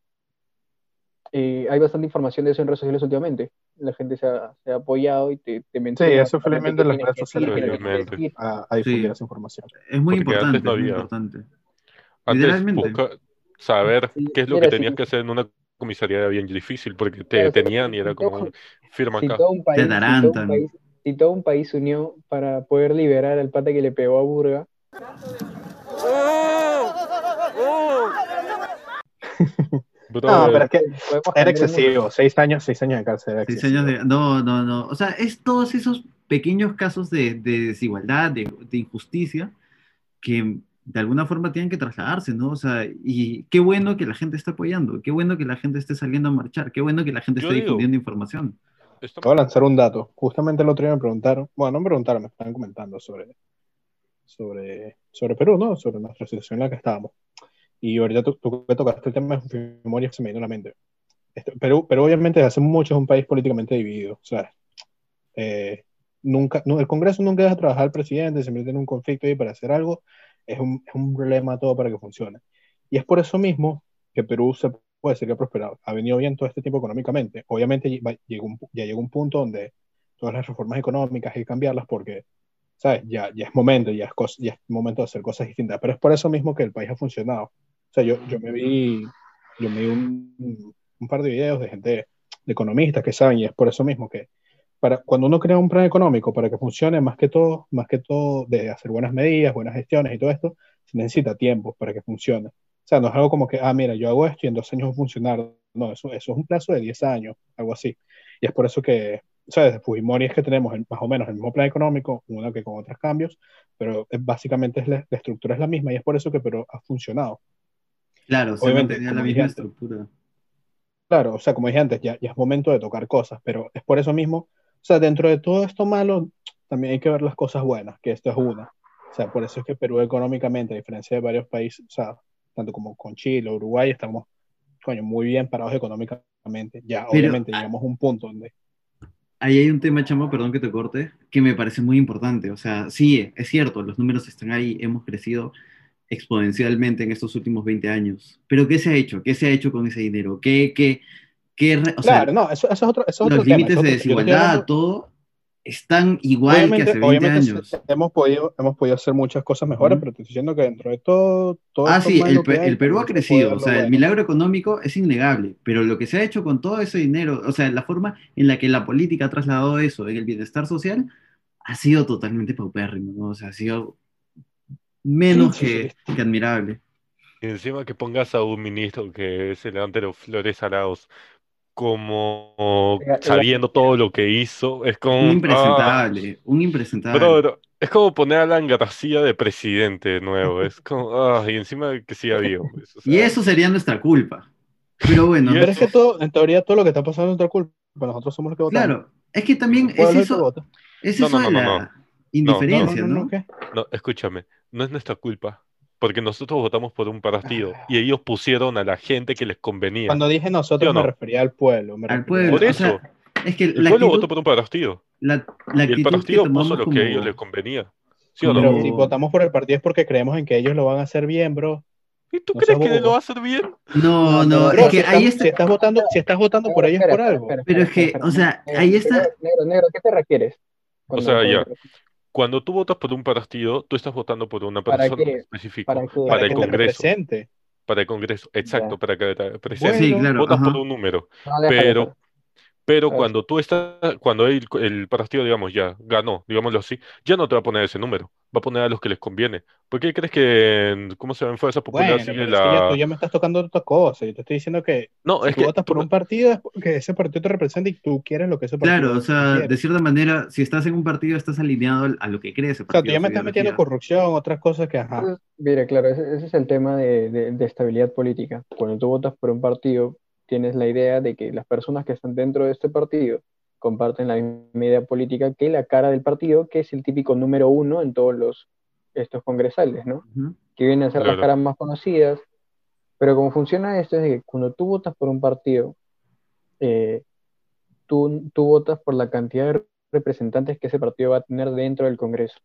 eh, hay bastante información de eso en redes sociales últimamente. La gente se ha, se ha apoyado y te, te menciona eso exactamente felizmente qué las redes sociales a, a difundir Sí. esa información. Es muy Porque importante, antes no había. importante. Antes busca saber Sí, qué es lo que sí, tenías sí. que hacer en una comisaría era bien difícil porque te Claro, detenían y era si como todo- un firma si acá. todo un país, si todo un atarantan. país, si todo un país se unió para poder liberar al pata que le pegó a Burga, No, pero es que era excesivo. Seis años, seis años de cárcel. Seis años de... No, no, no. O sea, es todos esos pequeños casos de, desigualdad, de, injusticia, que de alguna forma tienen que trasladarse, ¿no? O sea, y qué bueno que la gente esté apoyando, qué bueno que la gente esté saliendo a marchar, qué bueno que la gente esté difundiendo información. Voy a lanzar un dato. Justamente el otro día me preguntaron, bueno, no me preguntaron, me estaban comentando sobre, sobre, sobre Perú, ¿no? Sobre nuestra situación en la que estábamos. Y ahorita tú, que tocaste el tema de memoria se me vino a la mente. Este, Perú, pero obviamente hace mucho es un país políticamente dividido. O sea, eh, nunca, no, el Congreso nunca deja trabajar al presidente, se mete en un conflicto ahí para hacer algo. Es un, es un problema todo para que funcione. Y es por eso mismo que Perú se puede decir que ha prosperado. Ha venido bien todo este tiempo económicamente. Obviamente llegó un, ya llegó un punto donde todas las reformas económicas hay que cambiarlas porque, ¿sabes? Ya, ya es momento, ya es, ya es momento de hacer cosas distintas. Pero es por eso mismo que el país ha funcionado. Sea, yo, yo me vi, yo me vi un, un par de videos de gente, de economistas que saben, y es por eso mismo que para, cuando uno crea un plan económico para que funcione, más que todo, más que todo de hacer buenas medidas, buenas gestiones y todo esto, se necesita tiempo para que funcione. O sea, no es algo como que, ah, mira, yo hago esto y en dos años va a funcionar. No, eso, eso es un plazo de 10 años, algo así. Y es por eso que, o sea, desde Fujimori es que tenemos más o menos el mismo plan económico, uno que con otros cambios, pero básicamente es la, estructura es la misma y es por eso que pero ha funcionado. Claro, obviamente tenía la misma estructura. Claro, o sea, como dije antes, ya, ya es momento de tocar cosas, pero es por eso mismo, o sea, dentro de todo esto malo, también hay que ver las cosas buenas, que esto es una. O sea, por eso es que Perú económicamente, a diferencia de varios países, o sea, tanto como con Chile, Uruguay, estamos, coño, muy bien parados económicamente. Ya, obviamente, llegamos a un punto donde... Ahí hay un tema, Chamo, perdón que te corte, que me parece muy importante. O sea, sí, es cierto, los números están ahí, hemos crecido exponencialmente en estos últimos 20 años. Pero ¿qué se ha hecho? ¿Qué se ha hecho con ese dinero? ¿Qué, qué, qué o claro, no, eso, eso, es otro, eso Los límites de desigualdad, todo, están igual que hace 20 años. Hemos podido, hemos podido hacer muchas cosas mejores, pero te estoy diciendo que dentro de todo... todo ah, sí, el, el, Perú ha crecido, o sea, el milagro económico es innegable, pero lo que se ha hecho con todo ese dinero, o sea, la forma en la que la política ha trasladado eso en el bienestar social, ha sido totalmente paupérrimo, ¿no? O sea, ha sido menos que, que, admirable. Y encima que pongas a un ministro que es el delantero Flores Arauz como sabiendo todo lo que hizo, es como... Un impresentable, un impresentable. Pero, es como poner a Alan García de presidente de nuevo, es como, ah, y encima que siga vivo. Pues, y eso sería nuestra culpa. Pero bueno. Pero es que todo, en teoría todo lo que está pasando es nuestra culpa, nosotros somos los que votamos. Claro, es que también es eso, es eso de la indiferencia, ¿no? No, escúchame, no es nuestra culpa porque nosotros votamos por un partido ah. y ellos pusieron a la gente que les convenía. Cuando dije nosotros me refería al pueblo. al pueblo. Por eso. es que el pueblo votó por un partido. La, la y el partido puso lo que a ellos les convenía. ¿Sí o no? Pero si votamos por el partido es porque creemos en que ellos lo van a hacer bien, bro. ¿Y tú crees que lo va a hacer bien? No, no, es que ahí está... Si estás votando, si estás votando por ellos es por algo. pero es que, o sea, ahí está... Negro, negro, ¿qué te refieres? O sea, ya cuando tú votas por un partido, tú estás votando por una persona específica, para, el Congreso. Para el Congreso, exacto, para que te presente. sí, claro, votas por un número. pero, pero cuando tú estás, cuando el, el, partido, digamos, ya ganó, digámoslo así, ya no te va a poner ese número, va a poner a los que les conviene. ¿Por qué crees que, cómo se ven fuerzas populares bueno, la... tú ya me estás tocando otra cosa, yo te estoy diciendo que no, si es tú que votas por un partido es porque ese partido te representa y tú quieres lo que ese partido Claro, o sea, de cierta manera, si estás en un partido, estás alineado a lo que crees ese partido. O sea, tú ya me estás metiendo corrupción, otras cosas que, ajá. Mire, claro, ese, ese, es el tema de, de, de estabilidad política. Cuando tú votas por un partido, tienes la idea de que las personas que están dentro de este partido comparten la misma idea política que la cara del partido, que es el típico número uno en todos los estos congresales, ¿no? Que vienen a ser las caras más conocidas. Pero como funciona esto es que cuando tú votas por un partido, eh, tú, tú votas por la cantidad de representantes que ese partido va a tener dentro del Congreso.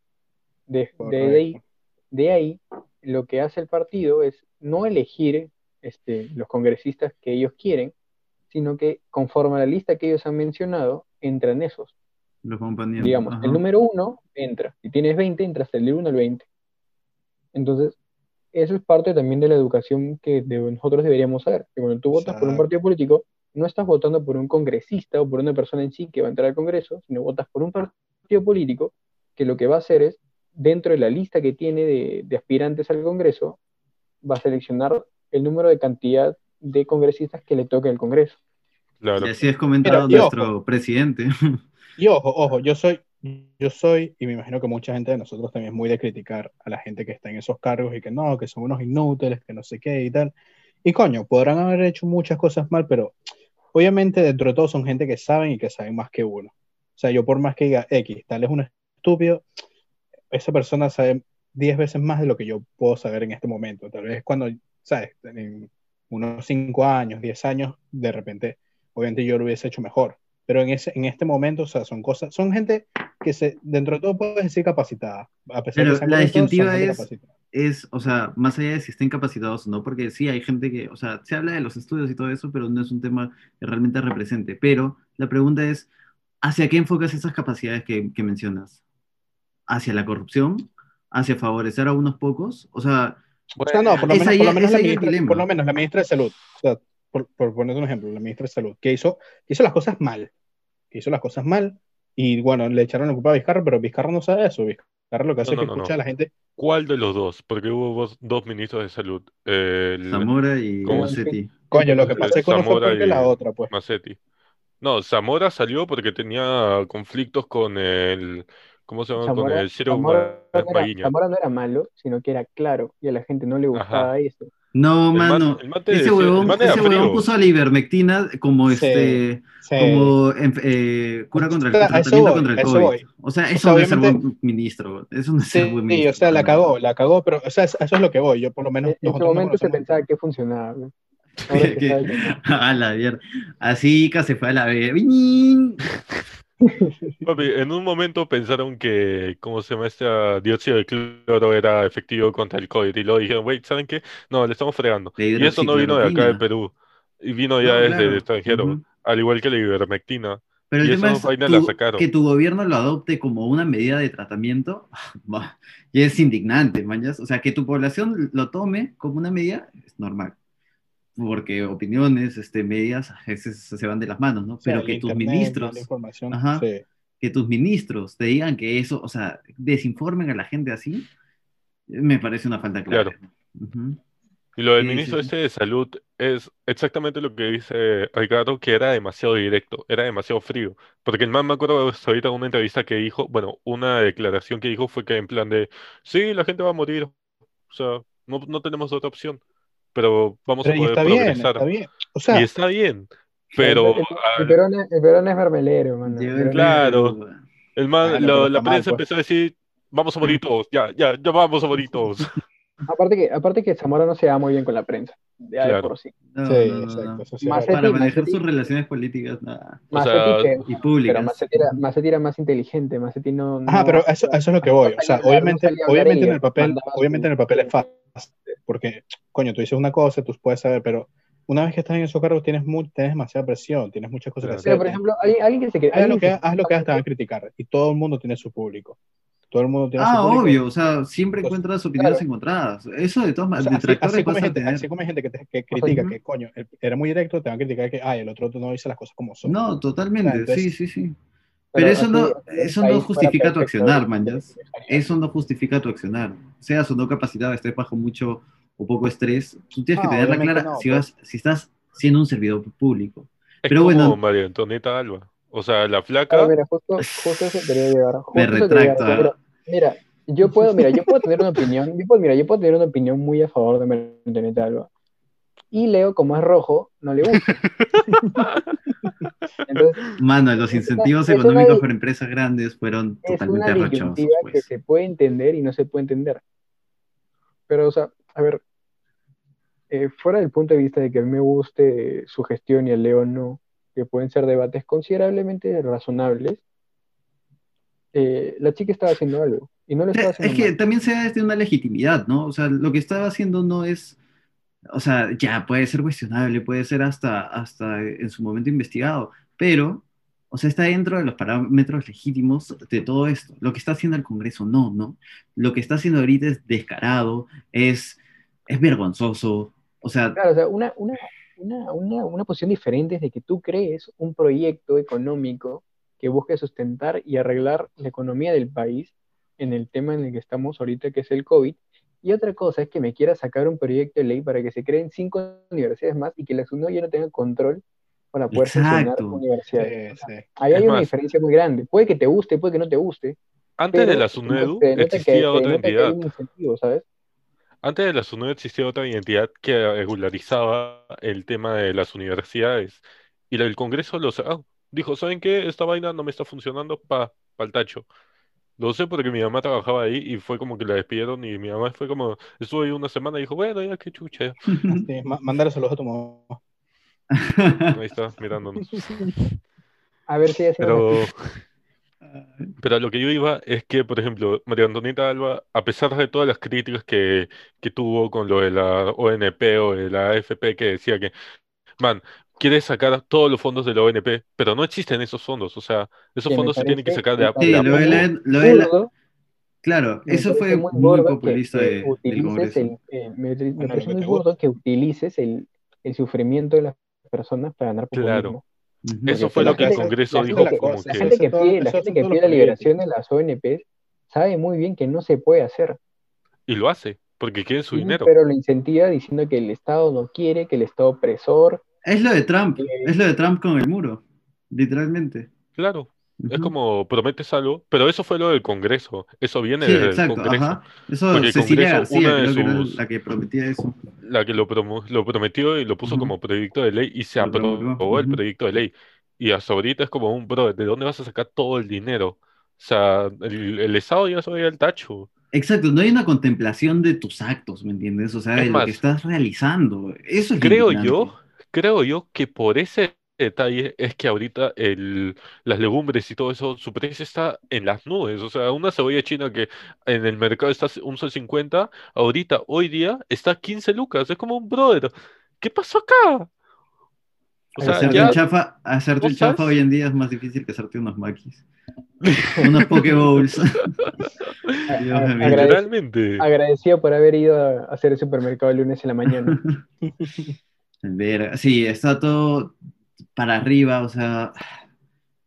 De, de, ahí, de ahí, lo que hace el partido es no elegir este, los congresistas que ellos quieren, sino que conforme a la lista que ellos han mencionado, entran esos. Los compañeros. Digamos, el número uno entra. Si tienes 20, entras del 1 al 20. Entonces, eso es parte también de la educación que nosotros deberíamos saber. Que cuando tú votas por un partido político, no estás votando por un congresista o por una persona en sí que va a entrar al Congreso, sino votas por un partido político que lo que va a hacer es, dentro de la lista que tiene de, de aspirantes al Congreso, va a seleccionar el número de cantidad de congresistas que le toque el Congreso. Claro. Y así es comentado nuestro presidente. Y ojo, ojo, yo soy, yo soy, y me imagino que mucha gente de nosotros también es muy de criticar a la gente que está en esos cargos y que no, que son unos inútiles, que no sé qué y tal. Y coño, podrán haber hecho muchas cosas mal, pero obviamente dentro de todo son gente que saben y que saben más que uno. O sea, yo por más que diga X, tal es un estúpido, esa persona sabe 10 veces más de lo que yo puedo saber en este momento. Tal vez cuando, ¿sabes? En unos 5 años, 10 años, de repente, obviamente yo lo hubiese hecho mejor. Pero en, ese, en este momento, o sea, son cosas, son gente que se, dentro de todo puede decir capacitada. A pesar Pero la disyuntiva es, es, o sea, más allá de si estén capacitados o no, porque sí hay gente que, o sea, se habla de los estudios y todo eso, pero no es un tema que realmente represente. Pero la pregunta es, ¿hacia qué enfocas esas capacidades que, que mencionas? ¿Hacia la corrupción? hacia favorecer a unos pocos. O sea, por, lo menos, la ministra, de Salud, o sea, por, por poner un ejemplo, la ministra de Salud, que hizo, hizo las cosas mal, que hizo las cosas mal, y bueno, le echaron la culpa a Vizcarra, pero Vizcarra no sabe eso, Vizcarra lo que hace es que escucha a la gente. ¿Cuál de los dos? Porque hubo dos ministros de salud. Zamora y Macetti. Coño, lo que pasa es que uno fue porque la otra, pues. Macetti. No, Zamora salió porque tenía conflictos con el ¿Cómo se llama? con el Ciro Zamora, Zamora no era malo, sino que era claro y a la gente no le gustaba eso. No, mano. ese huevón, ese huevón puso a la ivermectina como este como eh, cura contra el tratamiento contra el COVID. O sea, eso no es ser buen ministro. Eso no es ser buen ministro. Sí, o sea, la cagó, la cagó, pero o sea, eso es lo que voy. Yo por lo menos. En ese momento se pensaba que funcionaba. a la mierda. Así que se fue a la vez en un momento pensaron que, ¿cómo se llama este dióxido de cloro era efectivo contra el COVID? Y luego dijeron, wait, ¿saben qué? No, le estamos fregando. Y eso no vino de acá de Perú, y vino ya desde el extranjero, al igual que la ivermectina. Pero el tema es que tu gobierno lo adopte como una medida de tratamiento, y es indignante, mañas. O sea, que tu población lo tome como una medida es normal porque opiniones, este, medias, a veces se van de las manos, ¿no? Pero que tus ministros, que tus ministros te digan que eso, o sea, desinformen a la gente así, me parece una falta clara. Claro. Y lo del ministro este de salud es exactamente lo que dice Ricardo, que era demasiado directo, era demasiado frío. Porque el man me acuerdo ahorita de una entrevista que dijo, bueno, una declaración que dijo fue que en plan de, sí, la gente va a morir, o sea, no, no tenemos otra opción pero vamos a poder progresar. y está bien, pero... El, Perón, es vermelero, man. Claro. El man, la prensa pues. empezó a decir, vamos a morir todos, ya, ya, ya vamos a morir todos. aparte, que, aparte que Zamora no se da muy bien con la prensa. Ya por sí. sí, exacto. para manejar sus relaciones políticas nada. O sea, y públicas. Pero Macetti era, más inteligente, Macetti no... Ah, pero eso, eso, es lo que voy. O sea, obviamente, obviamente en el papel, obviamente en el papel es fácil porque, coño, tú dices una cosa, tú puedes saber, pero una vez que estás en esos cargos tienes, tienes demasiada presión, tienes muchas cosas que hacer. Pero, por ejemplo, alguien que se quiere... Haz lo que, haz lo que te van a criticar, y todo el mundo tiene su público. Todo el mundo tiene ah, su público. obvio, o sea, siempre encuentras opiniones encontradas. Eso de todas maneras, así, así, como gente, así, como hay gente, que, te, que critica, que coño, era muy directo, te van a criticar que, ay, el otro no dice las cosas como son. No, totalmente, sí, sí, sí. Pero, eso, no, eso no justifica tu accionar, man. Eso no justifica tu accionar. Seas o no capacitado, estés bajo mucho o poco estrés, tú tienes que tenerla clara si, vas, si estás siendo un servidor público. Es Pero como bueno, María Antonieta Alba. O sea, la flaca. mira, justo, justo eso quería llevar. me retracto. ¿eh? mira, yo puedo, mira, yo puedo tener una opinión, yo puedo, mira, yo puedo tener una opinión muy a favor de María Antonieta Alba. Y Leo, como es rojo, no le gusta. Entonces, Mano, los incentivos económicos para empresas grandes fueron totalmente arrochados. Es una que pues. se puede entender y no se puede entender. Pero, o sea, a ver, eh, fuera del punto de vista de que a mí me guste su gestión y el Leo no, que pueden ser debates considerablemente razonables, eh, la chica estaba haciendo algo y no lo estaba haciendo. Es que también se da desde una legitimidad, ¿no? O sea, lo que estaba haciendo no es, o sea, ya puede ser cuestionable, puede ser hasta, hasta en su momento investigado, pero, o sea, está dentro de los parámetros legítimos de todo esto. Lo que está haciendo el Congreso, no, ¿no? Lo que está haciendo ahorita es descarado, es, es vergonzoso, o sea, claro, o una, una, una, una, posición diferente es de que tú crees un proyecto económico que busque sustentar y arreglar la economía del país en el tema en el que estamos ahorita, que es el COVID, Y otra cosa es que me quiera sacar un proyecto de ley para que se creen cinco universidades más y que la SUNEDU ya no tenga control para poder funcionar universidades. Sí, sí. Ahí Es hay una diferencia muy grande. Puede que te guste, puede que no te guste. Antes de la SUNEDU que- existía otra entidad. un incentivo, ¿sabes? Antes de la SUNEDU existía otra entidad que regularizaba el tema de las universidades. Y el Congreso lo cerró. Dijo, ¿saben qué? Esta vaina no me está funcionando pa, el tacho. Lo sé porque mi mamá trabajaba ahí y fue como que la despidieron y mi mamá fue como, estuvo ahí una semana y dijo, bueno, ya qué chucha. Sí, mándale saludos a tu mamá. Ahí está, mirándonos. A ver si hace Pero, pero a lo que yo iba es que, por ejemplo, María Antonieta Alba, a pesar de todas las críticas que, que tuvo con lo de la ONP o de la AFP, que decía que, man, quiere sacar todos los fondos de la ONP, pero no existen esos fondos, o sea, esos fondos se tienen que sacar de Sí, de a lo de la- lo de la- claro, me eso fue muy muy burdo que- populista que de- del utilices Congreso. el- eh, me, parece muy burdo que utilices el, el sufrimiento de las personas para ganar Claro. populismo. Ujú. Eso fue la lo que el Congreso la dijo que- como La que... gente que pide, la gente que pide la liberación de las ONP sabe muy bien que no se puede hacer. Y lo hace, porque quieren su Sí, dinero. Pero lo incentiva diciendo que el Estado no quiere, que el Estado opresor. Es lo de Trump, Eh, es lo de Trump con el muro, literalmente. Claro, es Ujú. como prometes algo, pero eso fue lo del Congreso, eso viene Sí, desde el exacto, Congreso. ajá. Eso Porque el Cecilia Congreso, García una de creo que sus- la que prometía eso. la que lo, promo- lo prometió y lo puso Ujú. como proyecto de ley y se Lo aprobó el ujú. proyecto de ley. Y hasta ahorita es como un, bro, ¿de dónde vas a sacar todo el dinero? O sea, el, el Estado ya se va al tacho. Exacto, no hay una contemplación de tus actos, ¿me entiendes? O sea, Es de lo más, que estás realizando. Eso es lo Creo yo, creo yo que por ese detalle es que ahorita el, las legumbres y todo eso, su precio está en las nubes. O sea, una cebolla china que en el mercado está un sol 50, ahorita, hoy día, está 15 lucas. Es como un brother. ¿Qué pasó acá? O sea, hacerte ya un chafa, hacerte ¿no un chafa hoy en día es más difícil que hacerte unos maquis. unos Pokeballs. agradec- literalmente. agradecido por haber ido a hacer el supermercado el lunes en la mañana. Verga, Sí, está todo para arriba, o sea,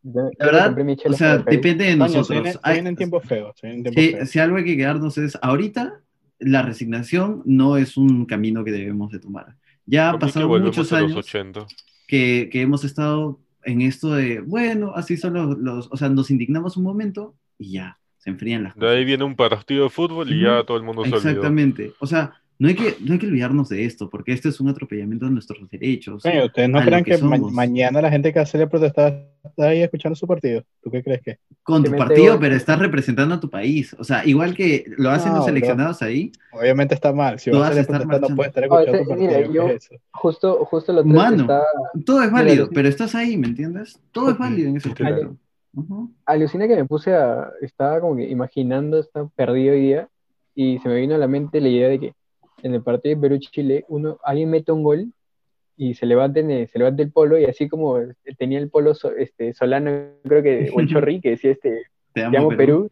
Yo- la verdad, o sea, depende de se nosotros. viene- se vienen tiempos feos. tiempos si, feos. si algo hay que quedarnos es, ahorita la resignación no es un camino que debemos de tomar. Ya han pasado muchos años 80. que, que hemos estado en esto de, bueno, así son los, los- o sea, nos indignamos un momento y ya, se enfrían las De ahí cosas. viene un partido de fútbol y ya todo el mundo se olvidó. Exactamente. O sea, no hay, que, no hay que olvidarnos de esto, porque esto es un atropellamiento de nuestros derechos. ¿ustedes no creen que que, ma- somos. mañana la gente que hace la protesta está ahí escuchando su partido? ¿Tú qué crees que? Con tu partido, pero estás representando a tu país. O sea, igual que lo hacen No, los bro. seleccionados ahí, Obviamente está mal. Si vas a hacer estar protesta, no puedes estar Ah, escuchando tu sí, partido. mira, ¿qué yo- es eso? Justo, justo lo Mano. todo es válido, pero estás ahí, ¿me entiendes? Todo es válido en ese aspecto. Ujú. alucina que me puse a, estaba como que imaginando, estaba perdido hoy día, y se me vino a la mente la idea de que en el partido de Perú-Chile, uno, alguien mete un gol y se levanta, en el- se levanta el polo, y así como tenía el polo so- este, Solano, creo que, o el Chorri, que decía este, Te te amo, Perú. Perú,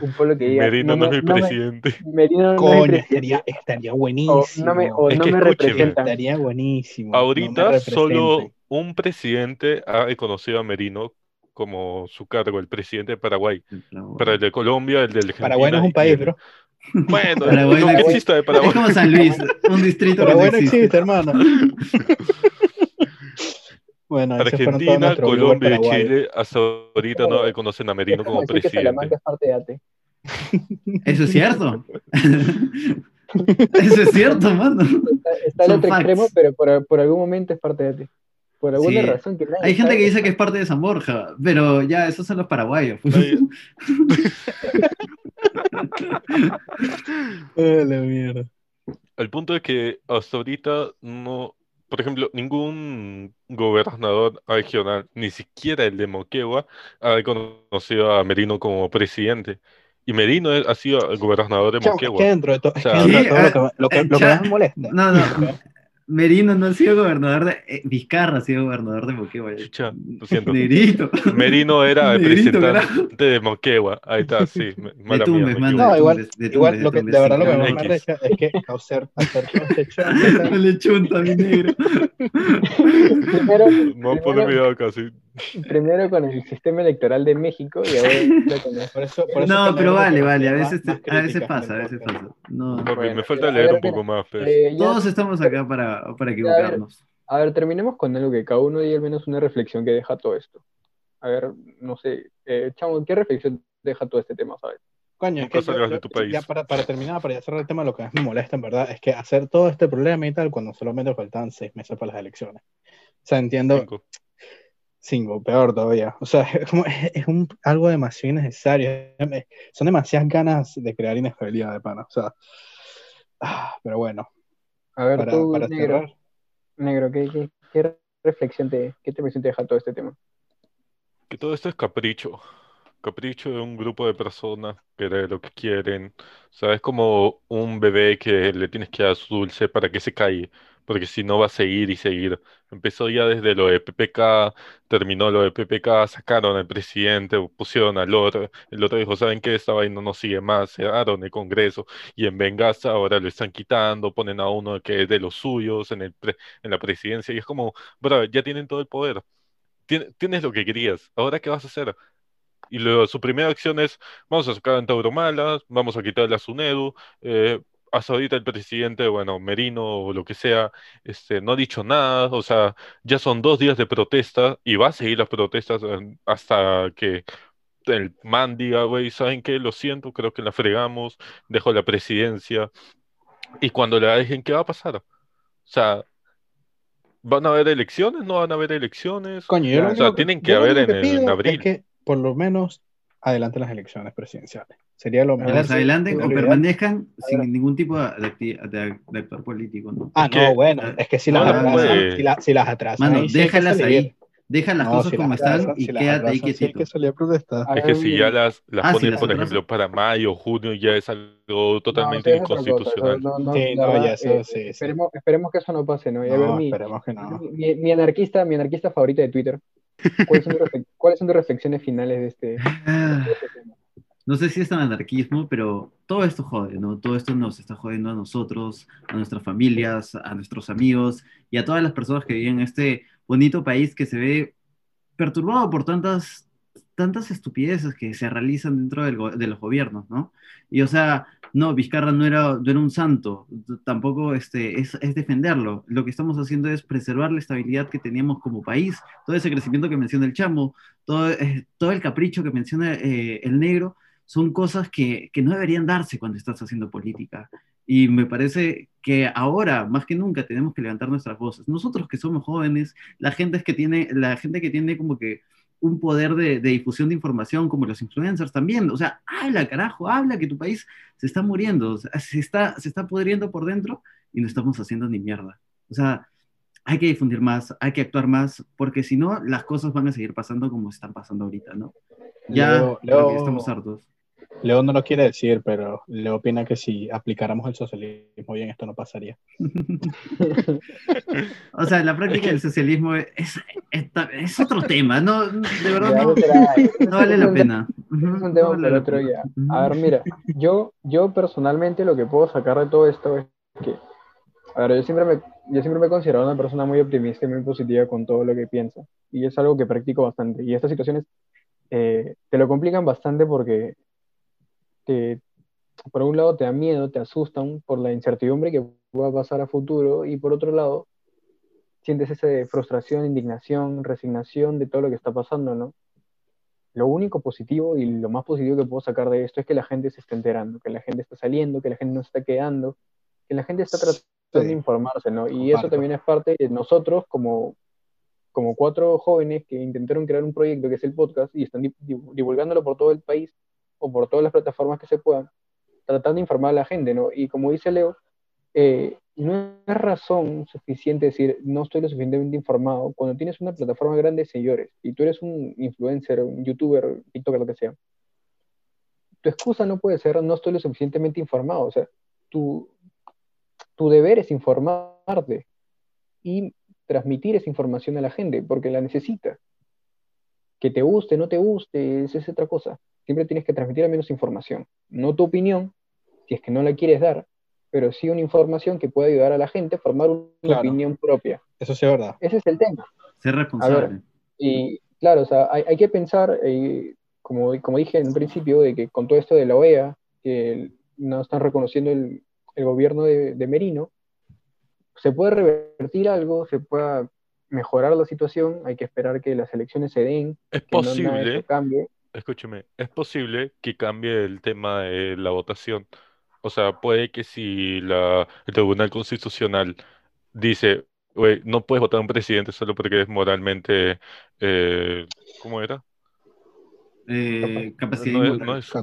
un polo que diga, Merino no, me- es mi me- presidente. Merino no Coño, presidente, estaría, estaría o buenísimo. no me, o Es no que me escúcheme. representan. Estaría buenísimo. No me Ahorita solo un presidente ha reconocido a Merino como su cargo, el presidente de Paraguay. Pero el de Colombia, el de Argentina. Paraguay no es un país, el- bro. Bueno, Paraguay no existe. de Es Paraguay. como San Luis, un distrito Paraguay no existe. existe, hermano. Bueno, Argentina, Colombia y. Chile hasta ahorita no reconocen a Merino Es como decir que presidente. es parte de ATE. Eso es cierto. Eso es cierto, mano. Está, está al Son otro facts. extremo, pero por, por algún momento es parte de ATE. Por alguna Sí. razón que nadie Hay gente que dice que es parte de San Borja, pero ya, esos son los paraguayos. La mierda. El punto es que hasta ahorita no, por ejemplo, ningún gobernador regional, ni siquiera el de Moquegua, ha reconocido a Merino como presidente. Y Merino ha sido el gobernador de Chamo, es que Moquegua. dentro de, que O sea- dentro de Sí, todo lo que, lo que, lo que cha- más me molesta. No, no. Merino no ha sido gobernador de. eh, Vizcarra ha sido gobernador de Moquegua. Chucha, lo siento. Negrito. Merino era el Negrito, representante de Moquegua. Ahí está, sí. me- De Mala mía, Tumbes, equivoqué. No, de igual- Tumbes, de Igual, Tumbes, lo que, de verdad lo que más me arrecha es que hacer, hacer No le chunta, mi negro. Primero, a poner primero- sí. primero con el sistema electoral de México y ahora con por eso, No, pero vale, vale, a veces, a veces pasa, a veces pasa. No. me falta leer un poco más. Pero... Eh, Todos estamos acá para, para equivocarnos. A ver, terminemos con algo que cada uno diga al menos una reflexión que deja todo esto. A ver, no sé, eh, Chamo, ¿qué reflexión deja todo este tema, sabes? Coño, es que ya para, para, terminar, para ya cerrar el tema, lo que más me molesta en verdad es que hacer todo este problema y tal cuando solamente faltaban seis meses para las elecciones. O sea, entiendo. Cinco. Cinco, peor todavía. O sea, es, como, es un, algo demasiado innecesario. Son demasiadas ganas de crear inestabilidad de pana. O sea, ah, pero bueno. A ver, para, tú, para negro, cerrar. negro ¿qué, qué, qué reflexión te, qué te deja todo este tema? Que todo esto es capricho capricho de un grupo de personas que de lo que quieren. O sea, es como un bebé que le tienes que dar su dulce para que se caiga, porque si no va a seguir y seguir. Empezó ya desde lo de PPK, terminó lo de PPK, sacaron al presidente, pusieron al otro, el otro dijo, ¿saben qué? Esta vaina no sigue más, cerraron el Congreso y en venganza ahora lo están quitando, ponen a uno que es de los suyos en, el en la presidencia y es como, bro, ya tienen todo el poder. Tienes lo que querías, ¿ahora qué vas a hacer? Y luego su primera acción es, vamos a sacar a Tauromalas, vamos a quitarle a Sunedu, eh, hasta ahorita el presidente, bueno, Merino o lo que sea, este, no ha dicho nada, o sea, ya son dos días de protesta y va a seguir las protestas eh, hasta que el man diga, güey, ¿saben qué? Lo siento, creo que la fregamos, dejo la presidencia. Y cuando la dejen, ¿qué va a pasar? O sea, ¿van a haber elecciones? ¿No van a haber elecciones? Coño, o sea, tienen que haber en, en, abril por lo menos adelante las elecciones presidenciales. Sería lo mejor. Las adelanten o permanezcan sin ningún tipo de, de, actor político, ¿no? Ah, no, bueno, es que si las, atrasan, si, las atrasan. Mano, déjalas ahí. Deja las cosas como están y quédate ahí quietito. Es que protestar. Es que si ya las, las ah, ponen, por ejemplo, para mayo, o junio, ya es algo totalmente inconstitucional. sí, no, ya eso, sí, esperemos, esperemos, que eso no pase, ¿no? mi, esperemos que no. Mi, anarquista, mi anarquista favorita de Twitter. ¿Cuáles son, ¿Cuáles son tus reflexiones finales de este, de este tema? no sé si es tan anarquismo, pero todo esto jode, ¿no? Todo esto nos está jodiendo a nosotros, a nuestras familias, a nuestros amigos y a todas las personas que viven en este bonito país que se ve perturbado por tantas, tantas estupideces que se realizan dentro de los gobiernos, ¿no? Y o sea, no, Vizcarra no era, no era un santo, tampoco este, es, es, defenderlo. Lo que estamos haciendo es preservar la estabilidad que teníamos como país, todo ese crecimiento que menciona el chamo, todo, eh, todo el capricho que menciona eh, el negro, son cosas que, que no deberían darse cuando estás haciendo política. Y me parece que ahora, más que nunca, tenemos que levantar nuestras voces. Nosotros que somos jóvenes, la gente, es que tiene, la gente que tiene como que un poder de, difusión de información, como los influencers también. O sea, habla, carajo, habla que tu país se está muriendo, se, está, se está pudriendo por dentro y no estamos haciendo ni mierda. O sea, hay que difundir más, hay que actuar más, porque si no, las cosas van a seguir pasando como están pasando ahorita, ¿no? Ya estamos hartos. Leo no lo quiere decir, pero Leo opina que si aplicáramos el socialismo bien, esto no pasaría. o sea, la práctica del socialismo es, es, otro tema, no, de verdad no, vale la pena. Es un tema para otro día. A ver, mira, yo, yo personalmente lo que puedo sacar de todo esto es que, a ver, yo siempre me, yo siempre me he considerado una persona muy optimista y muy positiva con todo lo que piensa, y es algo que practico bastante, y estas situaciones eh, te lo complican bastante porque por un lado te da miedo, te asustan por la incertidumbre que va a pasar a futuro y por otro lado sientes esa frustración, indignación, resignación de todo lo que está pasando, ¿no? Lo único positivo y lo más positivo que puedo sacar de esto es que la gente se está enterando, que la gente está saliendo, que la gente no está quedando, que la gente está tratando de informarse, ¿no? Y eso también es parte de nosotros como, como cuatro jóvenes que intentaron crear un proyecto que es el podcast y están divulgándolo por todo el país o por todas las plataformas que se puedan, tratando de informar a la gente, ¿no? Y como dice Leo, eh, no es razón suficiente decir no estoy lo suficientemente informado cuando tienes una plataforma grande de señores y tú eres un influencer, un youtuber, TikToker, lo que sea. Tu excusa no puede ser no estoy lo suficientemente informado, o sea, tu, tu deber es informarte y transmitir esa información a la gente porque la necesita. Que te guste, no te guste, esa es otra cosa siempre tienes que transmitir al menos información. No tu opinión, si es que no la quieres dar, pero sí una información que pueda ayudar a la gente a formar una opinión propia. Eso sí es verdad. Ese es el tema. Ser responsable. y, Claro, o sea, hay, hay que pensar, eh, como, como dije en principio, de que con todo esto de la OEA, que no están reconociendo el, el gobierno de, de, Merino, se puede revertir algo, se pueda mejorar la situación, hay que esperar que las elecciones se den, es que posible, no cambie. Escúcheme, es posible que cambie el tema de la votación. O sea, puede que si la, el Tribunal Constitucional dice, güey, no puedes votar a un presidente solo porque es moralmente, eh, ¿cómo era? Eh, capacidad No es- moral. no es-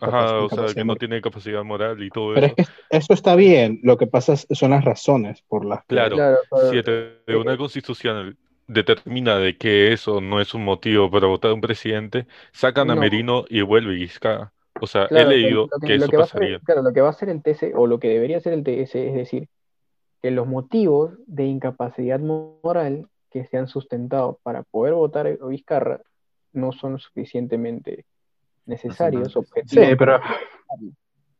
Ajá, o sea, que no tiene capacidad moral y todo Pero eso. es que eso está bien. Lo que pasa es- son las razones por las que. Claro, Claro, pero- si el Tribunal Constitucional determina de que eso no es un motivo para votar a un presidente, sacan a No. Merino y vuelve Vizcarra. O sea, he leído que, que lo eso que hacer, pasaría. claro, lo que va a hacer el TC, o lo que debería hacer el TS, es decir, que los motivos de incapacidad moral que se han sustentado para poder votar a Vizcarra no son suficientemente necesarios, objetivos. Sí, pero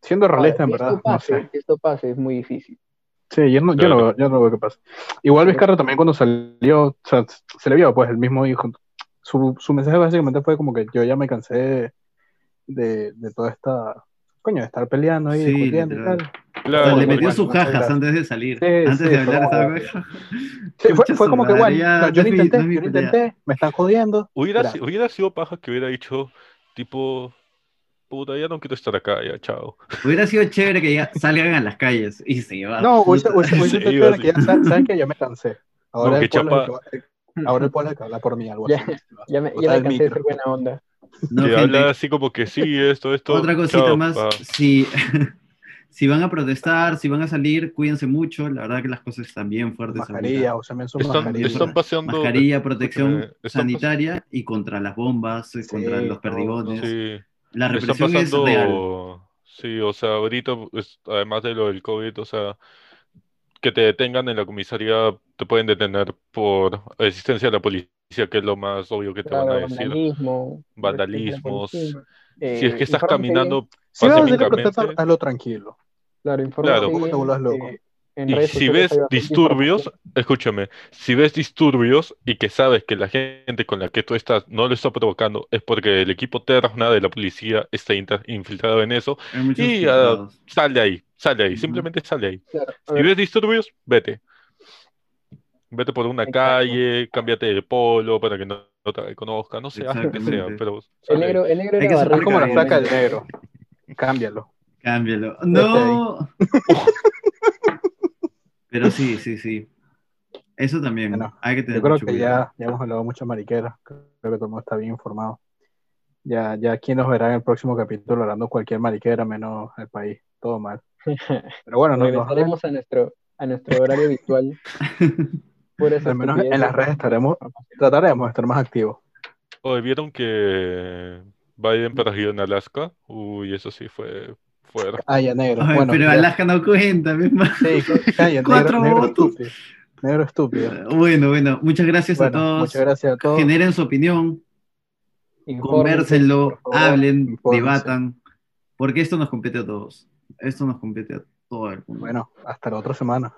siendo realista, en verdad, no sé. que esto pase es muy difícil. Sí, yo no, yo no, veo- yo no veo qué pasa. Igual Vizcarra también cuando salió, o sea, se le vio, pues, el mismo hijo. Su, su mensaje básicamente fue como que yo ya me cansé de, de toda esta, coño, de estar peleando ahí, Sí, discutiendo y tal. O sea, Claro, le metió sus cajas antes de salir. Sí, antes sí, de fue hablar, estaba Sí, fue, fue como que, bueno, no, yo lo intenté, no yo intenté, me están jodiendo. Hubiera, hubiera sido paja que hubiera dicho, tipo, puta, ya no quiero estar acá, ya, chao. Hubiera sido chévere que ya salgan a las calles y se llevan. No, hubiese sido iba chévere que ya sa- saben que yo me cansé. Ahora No, el pueblo Chapa- que va- ahora el pueblo que habla por mí, algo Ya, así. Ya me, ya me cansé de micro. ser buena onda. No, que gente, habla así como que sí, esto, esto. otra cosita chao, más. pa. Si, si van a protestar, si van a salir, cuídense mucho. La verdad que las cosas están bien fuertes. Mascarilla, ahorita. usen su Están, mascarilla. están paseando. Mascarilla, protección pas- sanitaria y contra las bombas, eh, contra Sí, los todo, perdigones. Sí, La están represión es real. pasando. Sí, o sea, ahorita, pues, además de lo del COVID, o sea, que te detengan en la comisaría, te pueden detener por existencia de la policía, que es lo más obvio que te van a Claro, decir. vandalismo, Vandalismos. policía. Si es que estás caminando Si vas a salir a hazlo tranquilo. Claro, infórmate Claro. Loco. eh, en Y redes si ves disturbios, escúchame, si ves disturbios y que sabes que la gente con la que tú estás no lo está provocando, es porque el equipo Terna de la policía está infiltrado en eso, y ah, filtrados. sal de ahí, sal de ahí, Ujú. simplemente sal de ahí. Claro, Si ves disturbios, vete. Vete por una Exacto. calle, cámbiate de polo para que no, no te conozca, no sé, haz lo que sea, pero el negro, el negro Hay era como la flaca del negro. Cámbialo. Cámbialo. No. Pero sí, sí, sí. Eso también. Bueno, Hay que tener Yo creo mucho que cuidado. ya, ya hemos hablado mucho mariqueras. Creo que todo el mundo está bien informado. Ya, ya aquí nos verá en el próximo capítulo hablando cualquier mariquera menos el país. Todo mal. Pero bueno, no, no, regresaremos a nuestro, a nuestro horario habitual. Por eso al menos en las redes estaremos, trataremos de estar más activos. Oye, ¿vieron que Biden perdió en Alaska? Uy, eso sí fue fuerte. Ah, ya negro. Ay, bueno, pero ya. Alaska no cuenta, mi hermano. Sí, calla, Cuatro negro, negro votos. estúpido. Negro estúpido. Bueno, bueno, muchas gracias a todos. muchas gracias a todos. Generen su opinión, favor. hablen, debatan, porque esto nos compete a todos. Esto nos compete a todo el mundo. Bueno, hasta la otra semana.